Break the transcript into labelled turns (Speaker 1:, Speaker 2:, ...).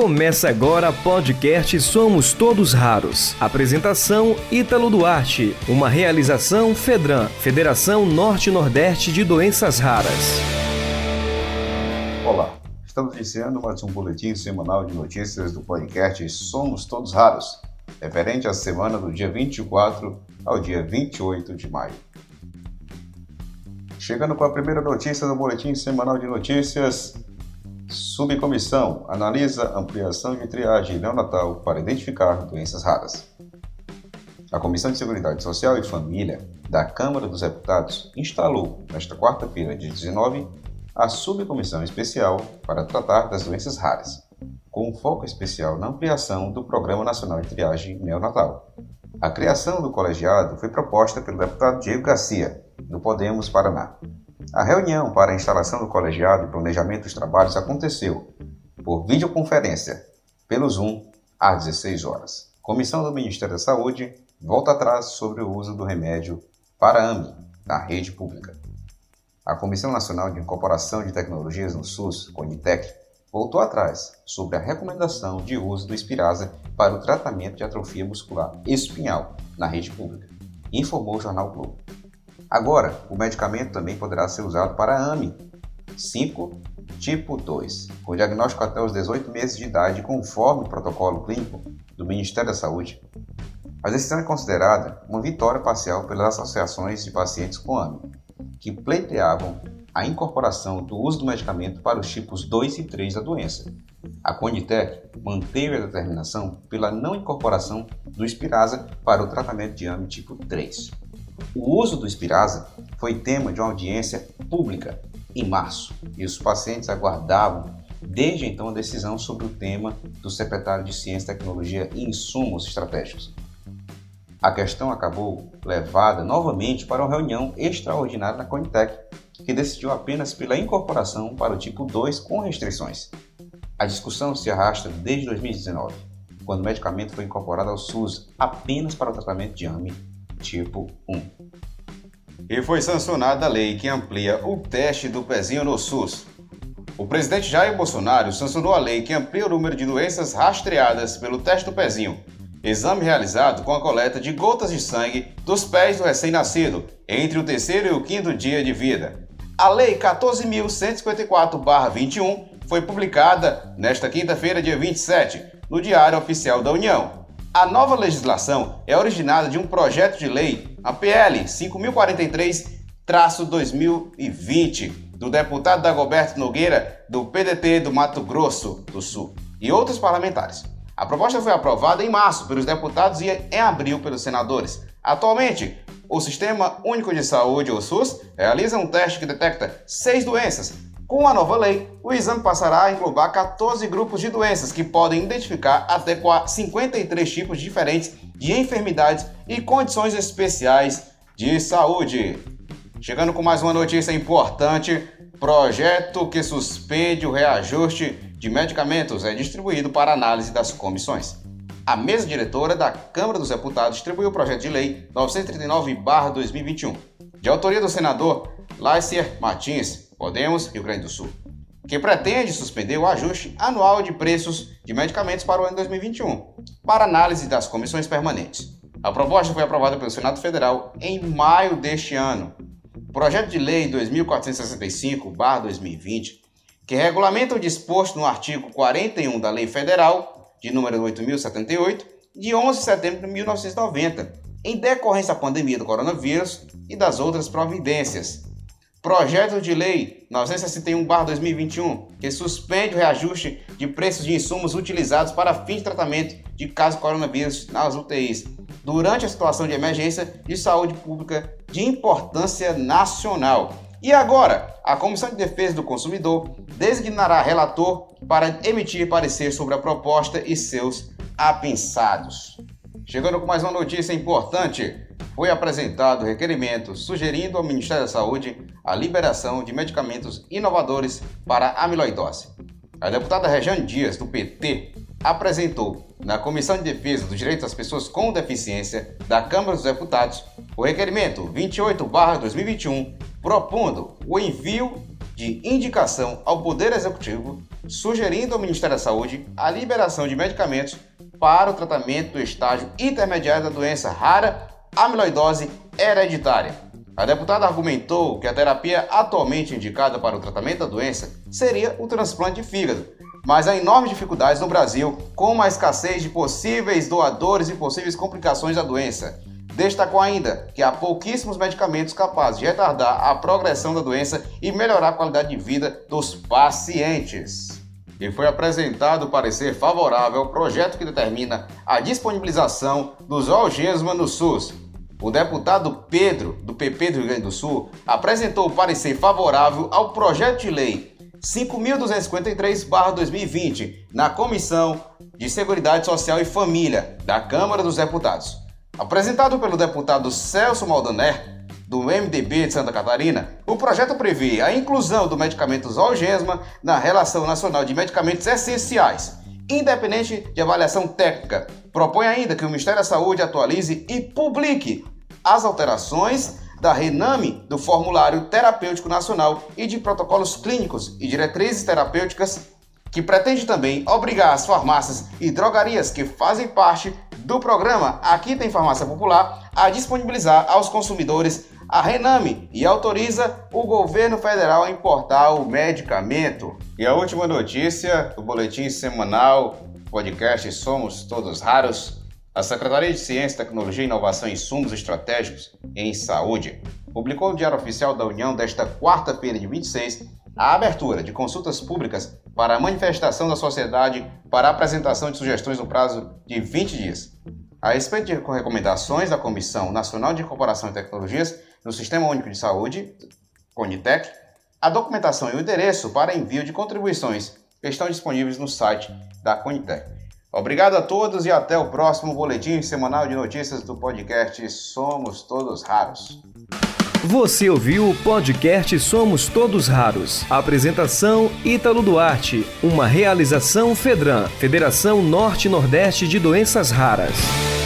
Speaker 1: Começa agora podcast Somos Todos Raros. Apresentação Ítalo Duarte. Uma realização Fedran, Federação Norte-Nordeste de Doenças Raras.
Speaker 2: Olá, estamos iniciando mais um boletim semanal de notícias do podcast Somos Todos Raros, referente à semana do dia 24 ao dia 28 de maio. Chegando com a primeira notícia do boletim semanal de notícias, Subcomissão analisa ampliação de triagem neonatal para identificar doenças raras. A Comissão de Seguridade Social e Família da Câmara dos Deputados instalou, nesta quarta-feira, dia 19, a Subcomissão Especial para tratar das doenças raras, com um foco especial na ampliação do Programa Nacional de Triagem Neonatal. A criação do colegiado foi proposta pelo deputado Diego Garcia, do Podemos Paraná, a reunião para a instalação do colegiado e planejamento dos trabalhos aconteceu por videoconferência, pelo Zoom, às 16 horas. Comissão do Ministério da Saúde volta atrás sobre o uso do remédio Para-AMI na rede pública. A Comissão Nacional de Incorporação de Tecnologias no SUS, CONITEC, voltou atrás sobre a recomendação de uso do Espirasa para o tratamento de atrofia muscular espinhal na rede pública, informou o jornal Globo. Agora, o medicamento também poderá ser usado para AMI 5 tipo 2, com diagnóstico até os 18 meses de idade, conforme o protocolo clínico do Ministério da Saúde. A decisão é considerada uma vitória parcial pelas associações de pacientes com AMI, que pleiteavam a incorporação do uso do medicamento para os tipos 2 e 3 da doença. A Conitec manteve a determinação pela não incorporação do Spirasa para o tratamento de AMI tipo 3. O uso do Espirasa foi tema de uma audiência pública em março e os pacientes aguardavam desde então a decisão sobre o tema do secretário de Ciência, Tecnologia e Insumos Estratégicos. A questão acabou levada novamente para uma reunião extraordinária na Conitec, que decidiu apenas pela incorporação para o tipo 2 com restrições. A discussão se arrasta desde 2019, quando o medicamento foi incorporado ao SUS apenas para o tratamento de AMI tipo 1. E foi sancionada a lei que amplia o teste do pezinho no SUS. O presidente Jair Bolsonaro sancionou a lei que amplia o número de doenças rastreadas pelo teste do pezinho, exame realizado com a coleta de gotas de sangue dos pés do recém-nascido entre o terceiro e o quinto dia de vida. A Lei 14.154-21 foi publicada nesta quinta-feira, dia 27, no Diário Oficial da União. A nova legislação é originada de um projeto de lei, a PL 5043-2020, do deputado Dagoberto Nogueira, do PDT do Mato Grosso do Sul, e outros parlamentares. A proposta foi aprovada em março pelos deputados e em abril pelos senadores. Atualmente, o Sistema Único de Saúde, o SUS, realiza um teste que detecta seis doenças, com a nova lei, o exame passará a englobar 14 grupos de doenças que podem identificar até 53 tipos diferentes de enfermidades e condições especiais de saúde. Chegando com mais uma notícia importante: projeto que suspende o reajuste de medicamentos é distribuído para análise das comissões. A mesa diretora da Câmara dos Deputados distribuiu o projeto de lei 939-2021, de autoria do senador Laicier Martins, Podemos, Rio Grande do Sul, que pretende suspender o ajuste anual de preços de medicamentos para o ano 2021, para análise das comissões permanentes. A proposta foi aprovada pelo Senado Federal em maio deste ano. O projeto de lei 2465-2020, que regulamenta o disposto no artigo 41 da Lei Federal, de número 8078, de 11 de setembro de 1990, em decorrência da pandemia do coronavírus e das outras providências, Projeto de Lei 961-2021, que suspende o reajuste de preços de insumos utilizados para fins de tratamento de casos coronavírus nas UTIs, durante a situação de emergência de saúde pública de importância nacional. E agora, a Comissão de Defesa do Consumidor designará relator para emitir parecer sobre a proposta e seus apensados. Chegando com mais uma notícia importante, foi apresentado requerimento sugerindo ao Ministério da Saúde a liberação de medicamentos inovadores para amiloidose. A deputada Rejane Dias, do PT, apresentou na Comissão de Defesa dos Direitos das Pessoas com Deficiência da Câmara dos Deputados o requerimento 28-2021, propondo o envio de indicação ao Poder Executivo sugerindo ao Ministério da Saúde a liberação de medicamentos para o tratamento do estágio intermediário da doença rara amiloidose hereditária. A deputada argumentou que a terapia atualmente indicada para o tratamento da doença seria o transplante de fígado, mas há enormes dificuldades no Brasil com a escassez de possíveis doadores e possíveis complicações da doença. Destacou ainda que há pouquíssimos medicamentos capazes de retardar a progressão da doença e melhorar a qualidade de vida dos pacientes. E foi apresentado o parecer favorável ao projeto que determina a disponibilização dos Algesma no SUS. O deputado Pedro, do PP do Rio Grande do Sul, apresentou o parecer favorável ao projeto de lei 5.253-2020 na Comissão de Seguridade Social e Família da Câmara dos Deputados. Apresentado pelo deputado Celso Maldaner, do MDB de Santa Catarina, o projeto prevê a inclusão do medicamento Zolgensma na Relação Nacional de Medicamentos Essenciais, independente de avaliação técnica. Propõe ainda que o Ministério da Saúde atualize e publique as alterações da RENAME do Formulário Terapêutico Nacional e de protocolos clínicos e diretrizes terapêuticas, que pretende também obrigar as farmácias e drogarias que fazem parte do programa Aqui tem Farmácia Popular a disponibilizar aos consumidores a Rename e autoriza o governo federal a importar o medicamento. E a última notícia do boletim semanal podcast Somos Todos Raros. A Secretaria de Ciência, Tecnologia, Inovação e Insumos Estratégicos em Saúde publicou no Diário Oficial da União desta quarta-feira de 26 a abertura de consultas públicas para a manifestação da sociedade para apresentação de sugestões no prazo de 20 dias. A respeito de recomendações da Comissão Nacional de Incorporação de Tecnologias no Sistema Único de Saúde, CONITEC, a documentação e o endereço para envio de contribuições estão disponíveis no site da CONITEC. Obrigado a todos e até o próximo boletim semanal de notícias do podcast Somos Todos Raros.
Speaker 1: Você ouviu o podcast Somos Todos Raros. Apresentação Ítalo Duarte. Uma realização Fedran, Federação Norte-Nordeste de Doenças Raras.